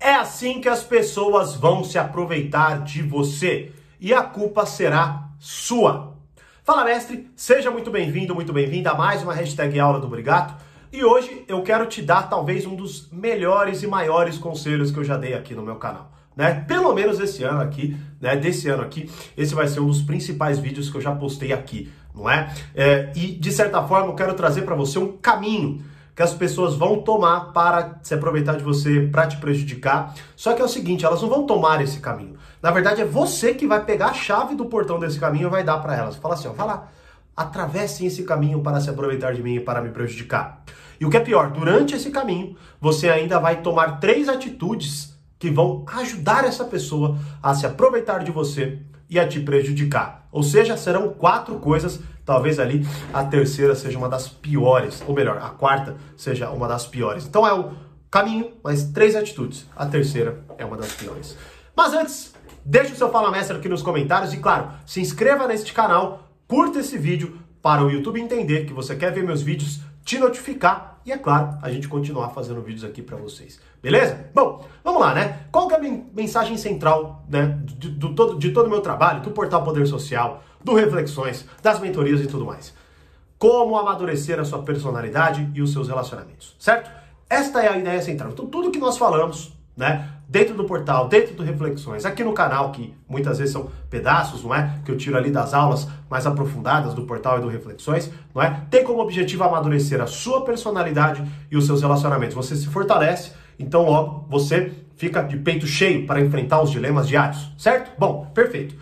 É assim que as pessoas vão se aproveitar de você e a culpa será sua. Fala, mestre, seja muito bem-vindo, muito bem-vinda a mais uma hashtag Aula do Brigato. E hoje eu quero te dar talvez um dos melhores e maiores conselhos que eu já dei aqui no meu canal. Né? Pelo menos esse ano aqui, né? Desse ano aqui, esse vai ser um dos principais vídeos que eu já postei aqui, não é? é e de certa forma eu quero trazer para você um caminho que as pessoas vão tomar para se aproveitar de você, para te prejudicar. Só que é o seguinte, elas não vão tomar esse caminho. Na verdade, é você que vai pegar a chave do portão desse caminho e vai dar para elas. Fala assim, ó, lá, atravessem esse caminho para se aproveitar de mim e para me prejudicar. E o que é pior, durante esse caminho, você ainda vai tomar três atitudes que vão ajudar essa pessoa a se aproveitar de você e a te prejudicar. Ou seja, serão quatro coisas talvez ali a terceira seja uma das piores, ou melhor, a quarta seja uma das piores. Então é o caminho, mas três atitudes. A terceira é uma das piores. Mas antes, deixe o seu Fala Mestre aqui nos comentários e, claro, se inscreva neste canal, curta esse vídeo para o YouTube entender que você quer ver meus vídeos, te notificar e, é claro, a gente continuar fazendo vídeos aqui para vocês. Beleza? Bom, vamos lá, né? Qual que é a mensagem central né, de, de, todo, de todo o meu trabalho, do Portal Poder Social, do Reflexões, das mentorias e tudo mais. Como amadurecer a sua personalidade e os seus relacionamentos, certo? Esta é a ideia central. Então, tudo que nós falamos, né, dentro do portal, dentro do Reflexões, aqui no canal, que muitas vezes são pedaços, não é? Que eu tiro ali das aulas mais aprofundadas do portal e do Reflexões, não é? Tem como objetivo amadurecer a sua personalidade e os seus relacionamentos. Você se fortalece, então logo você fica de peito cheio para enfrentar os dilemas diários, certo? Bom, perfeito.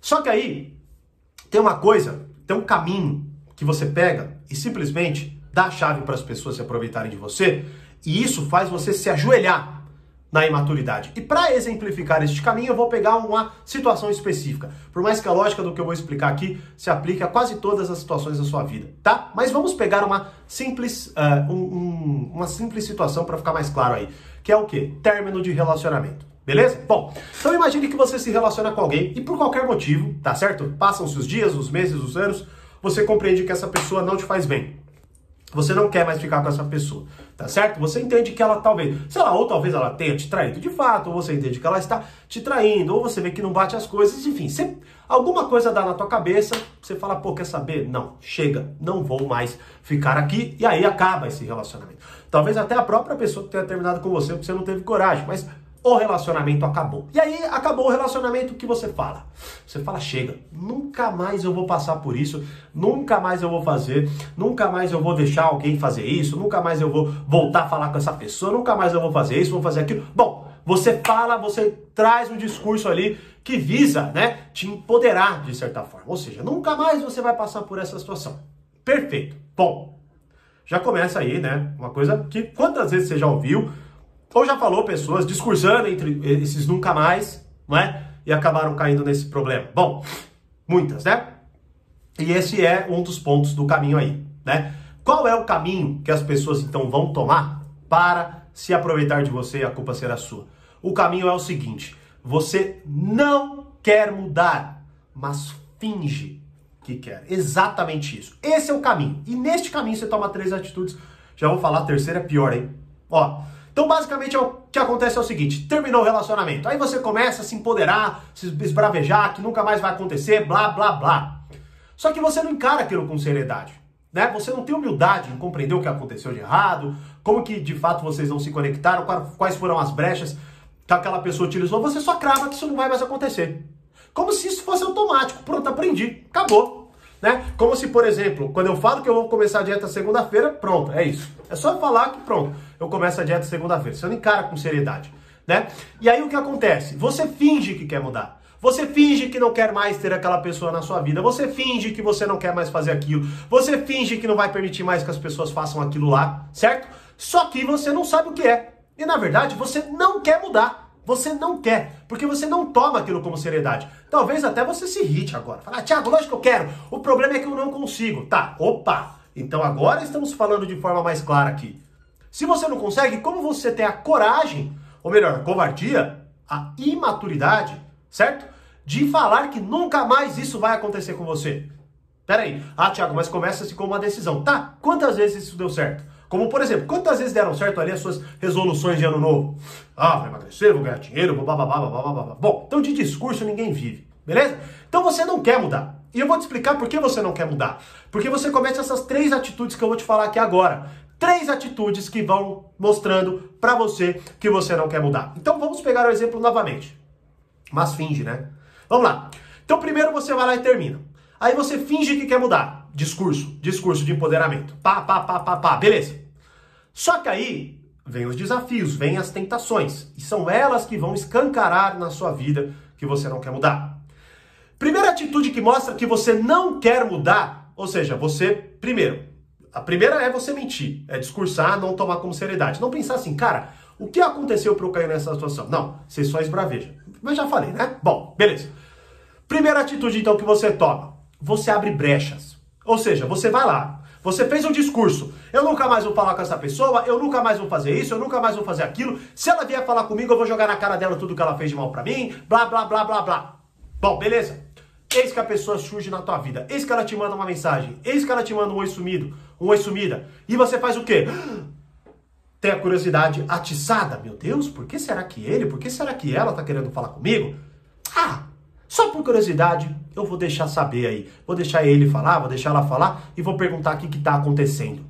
Só que aí tem uma coisa, tem um caminho que você pega e simplesmente dá a chave para as pessoas se aproveitarem de você, e isso faz você se ajoelhar na imaturidade. E para exemplificar este caminho, eu vou pegar uma situação específica. Por mais que a lógica do que eu vou explicar aqui se aplique a quase todas as situações da sua vida, tá? Mas vamos pegar uma simples, uh, um, um, uma simples situação para ficar mais claro aí, que é o que? Término de relacionamento. Beleza? Bom, então imagine que você se relaciona com alguém e por qualquer motivo, tá certo? Passam-se os dias, os meses, os anos, você compreende que essa pessoa não te faz bem. Você não quer mais ficar com essa pessoa, tá certo? Você entende que ela talvez, sei lá, ou talvez ela tenha te traído de fato, ou você entende que ela está te traindo, ou você vê que não bate as coisas, enfim, você, alguma coisa dá na tua cabeça, você fala, pô, quer saber? Não, chega, não vou mais ficar aqui, e aí acaba esse relacionamento. Talvez até a própria pessoa tenha terminado com você porque você não teve coragem, mas o relacionamento acabou. E aí acabou o relacionamento, o que você fala? Você fala, chega, nunca mais eu vou passar por isso, nunca mais eu vou fazer, nunca mais eu vou deixar alguém fazer isso, nunca mais eu vou voltar a falar com essa pessoa, nunca mais eu vou fazer isso, vou fazer aquilo. Bom, você fala, você traz um discurso ali que visa, né, te empoderar de certa forma. Ou seja, nunca mais você vai passar por essa situação. Perfeito. Bom, já começa aí, né, uma coisa que quantas vezes você já ouviu, ou já falou pessoas discursando entre esses nunca mais, não é? E acabaram caindo nesse problema. Bom, muitas, né? E esse é um dos pontos do caminho aí, né? Qual é o caminho que as pessoas então vão tomar para se aproveitar de você e a culpa será sua? O caminho é o seguinte: você não quer mudar, mas finge que quer. Exatamente isso. Esse é o caminho. E neste caminho você toma três atitudes. Já vou falar, a terceira é pior, hein? Ó, então, basicamente, é o que acontece é o seguinte: terminou o relacionamento. Aí você começa a se empoderar, se esbravejar, que nunca mais vai acontecer, blá, blá, blá. Só que você não encara aquilo com seriedade. Né? Você não tem humildade em compreender o que aconteceu de errado, como que de fato vocês não se conectaram, quais foram as brechas que aquela pessoa utilizou. Você só crava que isso não vai mais acontecer. Como se isso fosse automático. Pronto, aprendi. Acabou né? Como se, por exemplo, quando eu falo que eu vou começar a dieta segunda-feira, pronto, é isso. É só falar que pronto, eu começo a dieta segunda-feira. Você não encara com seriedade, né? E aí o que acontece? Você finge que quer mudar. Você finge que não quer mais ter aquela pessoa na sua vida. Você finge que você não quer mais fazer aquilo. Você finge que não vai permitir mais que as pessoas façam aquilo lá, certo? Só que você não sabe o que é. E na verdade, você não quer mudar. Você não quer, porque você não toma aquilo como seriedade. Talvez até você se irrite agora. Fala, ah, Tiago, lógico que eu quero. O problema é que eu não consigo. Tá, opa. Então agora estamos falando de forma mais clara aqui. Se você não consegue, como você tem a coragem, ou melhor, a covardia, a imaturidade, certo? De falar que nunca mais isso vai acontecer com você. Peraí. Ah, Tiago, mas começa-se com uma decisão. Tá, quantas vezes isso deu certo? Como, por exemplo, quantas vezes deram certo ali as suas resoluções de ano novo? Ah, vou emagrecer, vou ganhar dinheiro, blá, blá, blá. Bom, então de discurso ninguém vive, beleza? Então você não quer mudar. E eu vou te explicar por que você não quer mudar. Porque você comete essas três atitudes que eu vou te falar aqui agora. Três atitudes que vão mostrando para você que você não quer mudar. Então vamos pegar o exemplo novamente. Mas finge, né? Vamos lá. Então primeiro você vai lá e termina. Aí você finge que quer mudar. Discurso, discurso de empoderamento. Pá, pá, pá, pá, pá, beleza. Só que aí vem os desafios, vem as tentações. E são elas que vão escancarar na sua vida que você não quer mudar. Primeira atitude que mostra que você não quer mudar, ou seja, você, primeiro, a primeira é você mentir, é discursar, não tomar como seriedade. Não pensar assim, cara, o que aconteceu para eu cair nessa situação? Não, você só esbraveja. Mas já falei, né? Bom, beleza. Primeira atitude, então, que você toma, você abre brechas. Ou seja, você vai lá, você fez um discurso, eu nunca mais vou falar com essa pessoa, eu nunca mais vou fazer isso, eu nunca mais vou fazer aquilo. Se ela vier falar comigo, eu vou jogar na cara dela tudo que ela fez de mal para mim, blá, blá, blá, blá, blá. Bom, beleza. Eis que a pessoa surge na tua vida. Eis que ela te manda uma mensagem. Eis que ela te manda um oi sumido, um oi sumida. E você faz o quê? Tem a curiosidade atiçada. Meu Deus, por que será que ele, por que será que ela tá querendo falar comigo? Ah, só por curiosidade, eu vou deixar saber aí. Vou deixar ele falar, vou deixar ela falar e vou perguntar o que, que tá acontecendo.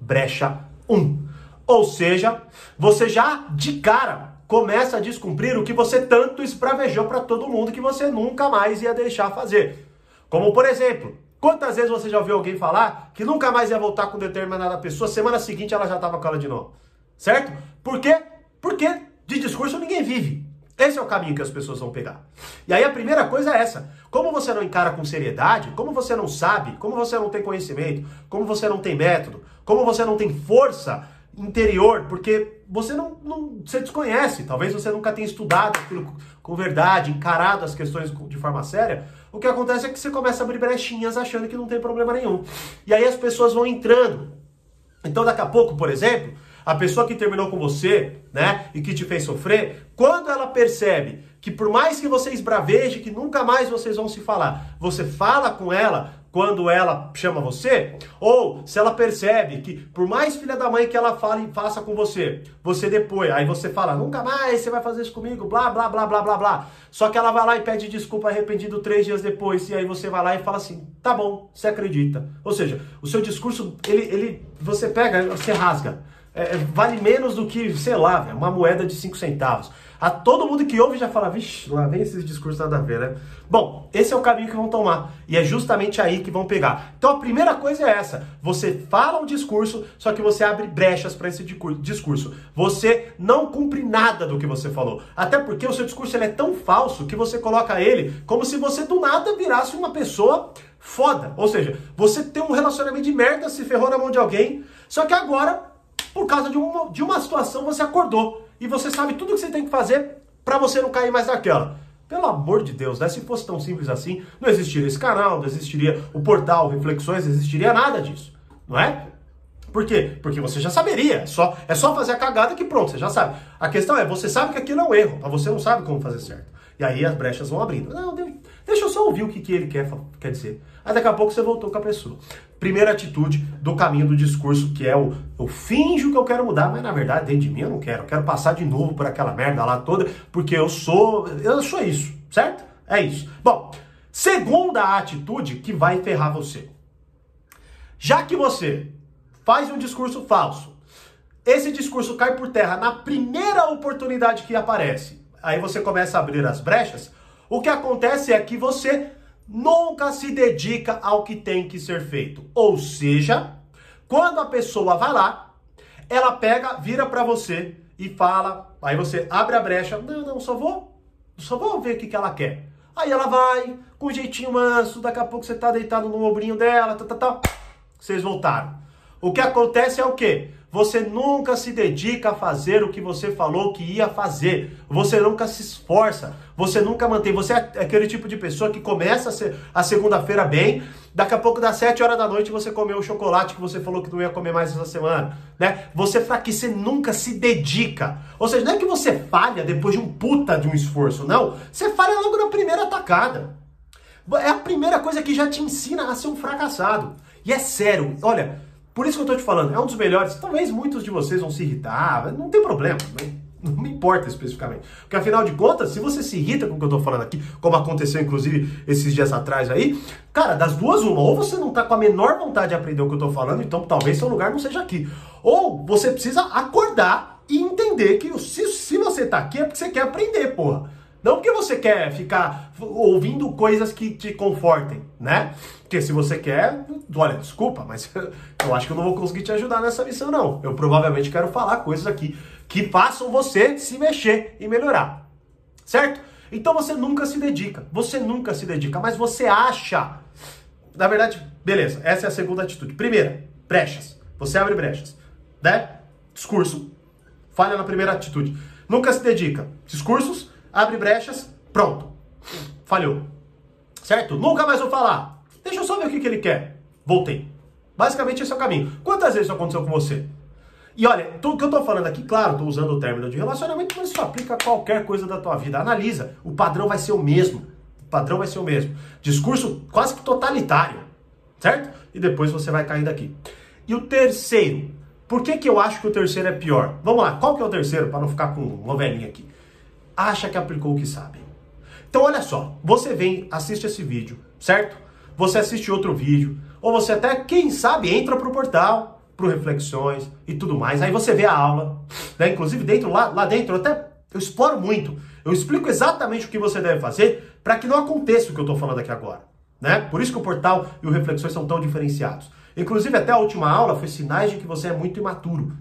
Brecha 1. Um. Ou seja, você já de cara começa a descumprir o que você tanto espravejou para todo mundo que você nunca mais ia deixar fazer. Como por exemplo, quantas vezes você já ouviu alguém falar que nunca mais ia voltar com determinada pessoa, semana seguinte ela já estava com ela de novo. Certo? Por quê? Porque de discurso ninguém vive. Esse é o caminho que as pessoas vão pegar. E aí a primeira coisa é essa. Como você não encara com seriedade, como você não sabe, como você não tem conhecimento, como você não tem método, como você não tem força interior, porque você não, não você desconhece, talvez você nunca tenha estudado aquilo com verdade, encarado as questões de forma séria. O que acontece é que você começa a abrir brechinhas achando que não tem problema nenhum. E aí as pessoas vão entrando. Então daqui a pouco, por exemplo, a pessoa que terminou com você, né, e que te fez sofrer, quando ela percebe que por mais que você esbraveje, que nunca mais vocês vão se falar, você fala com ela quando ela chama você, ou se ela percebe que por mais filha da mãe que ela fale e faça com você, você depois, aí você fala, nunca mais você vai fazer isso comigo, blá, blá, blá, blá, blá, blá. Só que ela vai lá e pede desculpa arrependido três dias depois, e aí você vai lá e fala assim, tá bom, você acredita. Ou seja, o seu discurso, ele, ele você pega, você rasga. É, vale menos do que, sei lá, uma moeda de cinco centavos. A todo mundo que ouve já fala, vixe, lá vem esses discursos nada a ver, né? Bom, esse é o caminho que vão tomar. E é justamente aí que vão pegar. Então a primeira coisa é essa. Você fala um discurso, só que você abre brechas para esse discurso. Você não cumpre nada do que você falou. Até porque o seu discurso é tão falso que você coloca ele como se você do nada virasse uma pessoa foda. Ou seja, você tem um relacionamento de merda, se ferrou na mão de alguém, só que agora, por causa de uma, de uma situação, você acordou e você sabe tudo o que você tem que fazer para você não cair mais naquela. Pelo amor de Deus, né? Se fosse tão simples assim, não existiria esse canal, não existiria o portal Reflexões, não existiria nada disso, não é? Por quê? Porque você já saberia. É só, é só fazer a cagada que pronto, você já sabe. A questão é, você sabe que aquilo é um erro, mas você não sabe como fazer certo. E aí as brechas vão abrindo. Não, deixa eu só ouvir o que, que ele quer, quer dizer. Aí daqui a pouco você voltou com a pessoa. Primeira atitude do caminho do discurso, que é o eu finjo que eu quero mudar, mas na verdade dentro de mim eu não quero. Eu quero passar de novo por aquela merda lá toda, porque eu sou. Eu sou isso, certo? É isso. Bom, segunda atitude que vai ferrar você. Já que você faz um discurso falso, esse discurso cai por terra na primeira oportunidade que aparece. Aí você começa a abrir as brechas. O que acontece é que você nunca se dedica ao que tem que ser feito. Ou seja, quando a pessoa vai lá, ela pega, vira para você e fala, aí você abre a brecha, não, não, só vou, só vou ver o que, que ela quer. Aí ela vai, com jeitinho manso, daqui a pouco você tá deitado no ombrinho dela, tá, tá, tá. Vocês voltaram. O que acontece é o quê? Você nunca se dedica a fazer o que você falou que ia fazer. Você nunca se esforça. Você nunca mantém. Você é aquele tipo de pessoa que começa a segunda-feira bem, daqui a pouco das 7 horas da noite você comeu o chocolate que você falou que não ia comer mais essa semana, né? Você fraquece, você nunca se dedica. Ou seja, não é que você falha depois de um puta de um esforço, não. Você falha logo na primeira atacada. É a primeira coisa que já te ensina a ser um fracassado. E é sério, olha, Por isso que eu tô te falando, é um dos melhores. Talvez muitos de vocês vão se irritar, não tem problema. Não, não me importa especificamente. Porque afinal de contas, se você se irrita com o que eu tô falando aqui, como aconteceu inclusive esses dias atrás aí, cara, das duas uma, ou você não tá com a menor vontade de aprender o que eu tô falando, então talvez seu lugar não seja aqui. Ou você precisa acordar e entender que se, se você tá aqui é porque você quer aprender, porra. Não porque você quer ficar ouvindo coisas que te confortem, né? Porque se você quer, olha, desculpa, mas eu acho que eu não vou conseguir te ajudar nessa missão, não. Eu provavelmente quero falar coisas aqui que façam você se mexer e melhorar. Certo? Então você nunca se dedica. Você nunca se dedica, mas você acha. Na verdade, beleza, essa é a segunda atitude. Primeira, brechas. Você abre brechas. Né? Discurso. Falha na primeira atitude. Nunca se dedica. Discursos abre brechas, pronto. Falhou. Certo? Nunca mais vou falar. Deixa eu só ver o que, que ele quer. Voltei. Basicamente esse é o caminho. Quantas vezes isso aconteceu com você? E olha, o que eu tô falando aqui, claro, tô usando o término de relacionamento, mas isso aplica a qualquer coisa da tua vida. Analisa, o padrão vai ser o mesmo. O padrão vai ser o mesmo. Discurso quase que totalitário, certo? E depois você vai cair daqui. E o terceiro, por que, que eu acho que o terceiro é pior? Vamos lá, qual que é o terceiro, para não ficar com novelinha aqui? Acha que aplicou o que sabe. Então olha só, você vem, assiste esse vídeo, certo? Você assiste outro vídeo, ou você até, quem sabe, entra pro portal, pro Reflexões e tudo mais. Aí você vê a aula, né? Inclusive dentro lá, lá dentro, eu até eu exploro muito. Eu explico exatamente o que você deve fazer para que não aconteça o que eu estou falando aqui agora, né? Por isso que o portal e o Reflexões são tão diferenciados. Inclusive até a última aula foi sinais de que você é muito imaturo.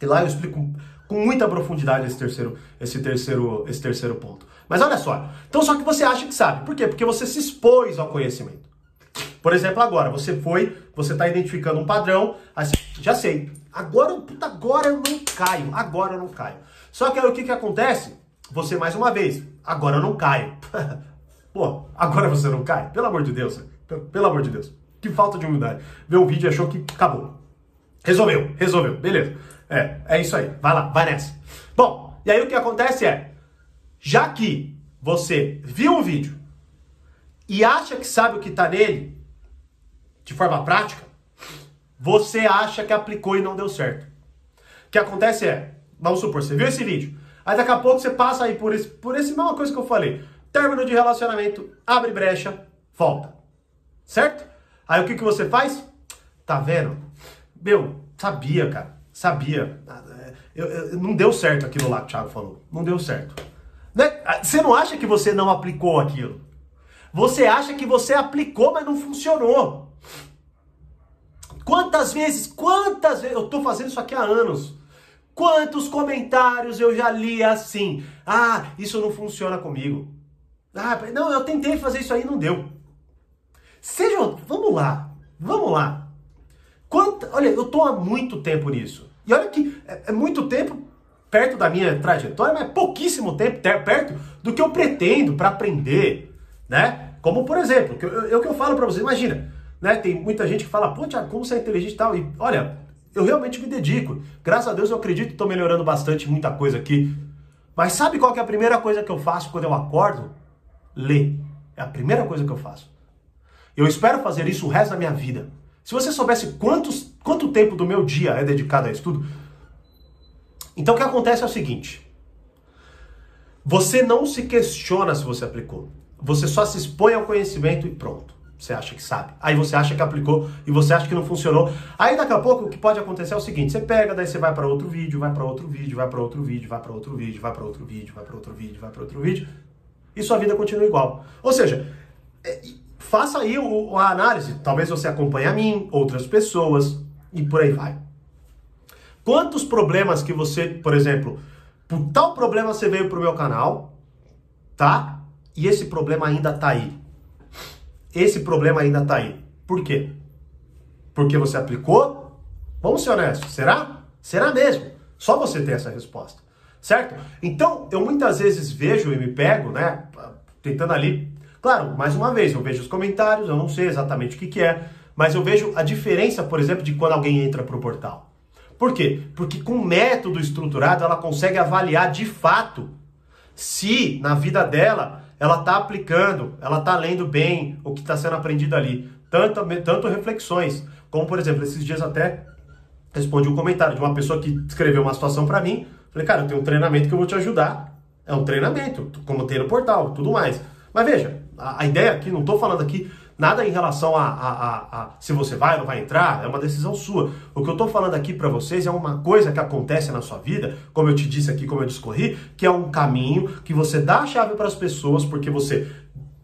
E lá eu explico com muita profundidade esse terceiro, esse terceiro, esse terceiro ponto. Mas olha só, então só que você acha que sabe. Por quê? Porque você se expôs ao conhecimento. Por exemplo, agora, você foi, você está identificando um padrão, assim, já sei, agora, puta, agora eu não caio, agora eu não caio. Só que aí o que, que acontece? Você, mais uma vez, agora eu não caio. Pô, agora você não cai? Pelo amor de Deus, pelo amor de Deus. Que falta de humildade. Vê o vídeo e achou que acabou. Resolveu, resolveu, beleza. É, é isso aí. Vai lá, vai nessa. Bom, e aí o que acontece é, já que você viu o vídeo e acha que sabe o que está nele, de forma prática, você acha que aplicou e não deu certo. O que acontece é, vamos supor, você viu esse vídeo, aí daqui a pouco você passa aí por esse, por esse mesma coisa que eu falei. Término de relacionamento, abre brecha, volta. Certo? Aí o que, que você faz? Tá vendo? Meu, sabia, cara. Sabia. Eu, eu, não deu certo aquilo lá que o Thiago falou. Não deu certo. Né? Você não acha que você não aplicou aquilo? Você acha que você aplicou, mas não funcionou. Quantas vezes, quantas vezes, eu tô fazendo isso aqui há anos. Quantos comentários eu já li assim? Ah, isso não funciona comigo. Ah, não, eu tentei fazer isso aí e não deu. Sejam, vamos lá, vamos lá. Quanta, olha, eu tô há muito tempo nisso. E olha que é, é muito tempo perto da minha trajetória, mas é pouquíssimo tempo perto do que eu pretendo para aprender, né? Como por exemplo, é o que eu falo para você, imagina, né? Tem muita gente que fala, pô, Thiago, como você é inteligente e tal. E olha, eu realmente me dedico. Graças a Deus eu acredito que estou melhorando bastante muita coisa aqui. Mas sabe qual que é a primeira coisa que eu faço quando eu acordo? Ler. É a primeira coisa que eu faço. Eu espero fazer isso o resto da minha vida. Se você soubesse quantos, quanto tempo do meu dia é dedicado a estudo, então o que acontece é o seguinte: você não se questiona se você aplicou. Você só se expõe ao conhecimento e pronto. Você acha que sabe. Aí você acha que aplicou e você acha que não funcionou. Aí daqui a pouco o que pode acontecer é o seguinte: você pega, daí você vai para outro vídeo, vai para outro vídeo, vai para outro vídeo, vai para outro vídeo, vai para outro vídeo, vai para outro vídeo, vai para outro vídeo, e sua vida continua igual. Ou seja, é, faça aí a análise. Talvez você acompanhe a mim, outras pessoas e por aí vai. Quantos problemas que você, por exemplo, por tal problema você veio pro meu canal, tá? E esse problema ainda tá aí. Esse problema ainda tá aí. Por quê? Porque você aplicou? Vamos ser honestos, será? Será mesmo? Só você tem essa resposta, certo? Então, eu muitas vezes vejo e me pego, né, tentando ali Claro, mais uma vez, eu vejo os comentários, eu não sei exatamente o que, que é, mas eu vejo a diferença, por exemplo, de quando alguém entra para o portal. Por quê? Porque com método estruturado ela consegue avaliar de fato se na vida dela ela está aplicando, ela está lendo bem o que está sendo aprendido ali. Tanto, tanto reflexões Como, por exemplo, esses dias até respondi um comentário de uma pessoa que escreveu uma situação para mim. Falei, cara, eu tenho um treinamento que eu vou te ajudar. É um treinamento, como tem no portal, tudo mais. Mas veja, a, a ideia aqui, não estou falando aqui nada em relação a, a, a, a, se você vai ou não vai entrar, é uma decisão sua. O que eu estou falando aqui para vocês é uma coisa que acontece na sua vida, como eu te disse aqui, como eu discorri, que é um caminho que você dá a chave para as pessoas, porque você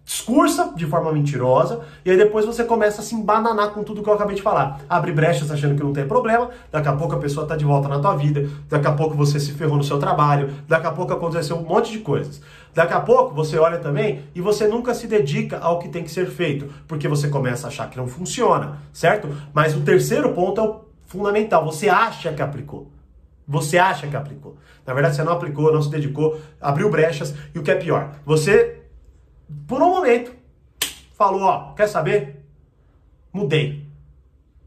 discursa de forma mentirosa e aí depois você começa a se embananar com tudo que eu acabei de falar. Abre brechas achando que não tem problema, daqui a pouco a pessoa está de volta na tua vida, daqui a pouco você se ferrou no seu trabalho, daqui a pouco aconteceu um monte de coisas. Daqui a pouco você olha também e você nunca se dedica ao que tem que ser feito, porque você começa a achar que não funciona, certo? Mas o terceiro ponto é o fundamental, você acha que aplicou. Você acha que aplicou. Na verdade, você não aplicou, não se dedicou, abriu brechas e o que é pior, você por um momento, falou, ó, quer saber? Mudei.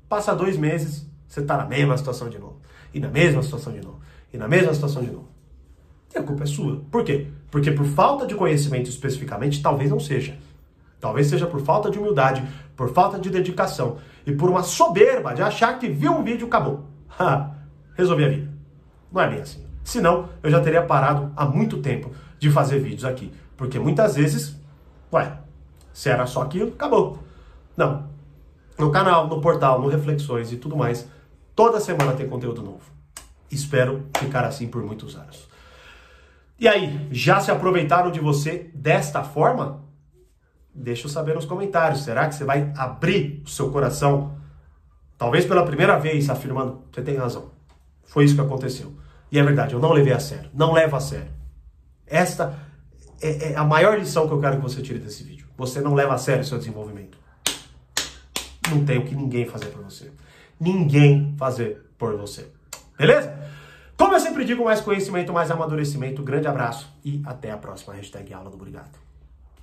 Passa dois meses, você tá na mesma situação de novo. E na mesma situação de novo. E na mesma situação de novo. E a culpa é sua. Por quê? Porque por falta de conhecimento especificamente, talvez não seja. Talvez seja por falta de humildade, por falta de dedicação e por uma soberba de achar que viu um vídeo e acabou. Resolvi a vida. Não é bem assim. Senão, eu já teria parado há muito tempo de fazer vídeos aqui. Porque muitas vezes Ué, se era só aquilo, acabou. Não. No canal, no portal, no Reflexões e tudo mais, toda semana tem conteúdo novo. Espero ficar assim por muitos anos. E aí, já se aproveitaram de você desta forma? Deixa eu saber nos comentários. Será que você vai abrir o seu coração? Talvez pela primeira vez, afirmando: você tem razão. Foi isso que aconteceu. E é verdade, eu não levei a sério. Não levo a sério. Esta é, é a maior lição que eu quero que você tire desse vídeo. Você não leva a sério o seu desenvolvimento. Não tem o que ninguém fazer por você. Ninguém fazer por você. Beleza? Como eu sempre digo, mais conhecimento, mais amadurecimento. Grande abraço e até a próxima hashtag aula do Obrigado.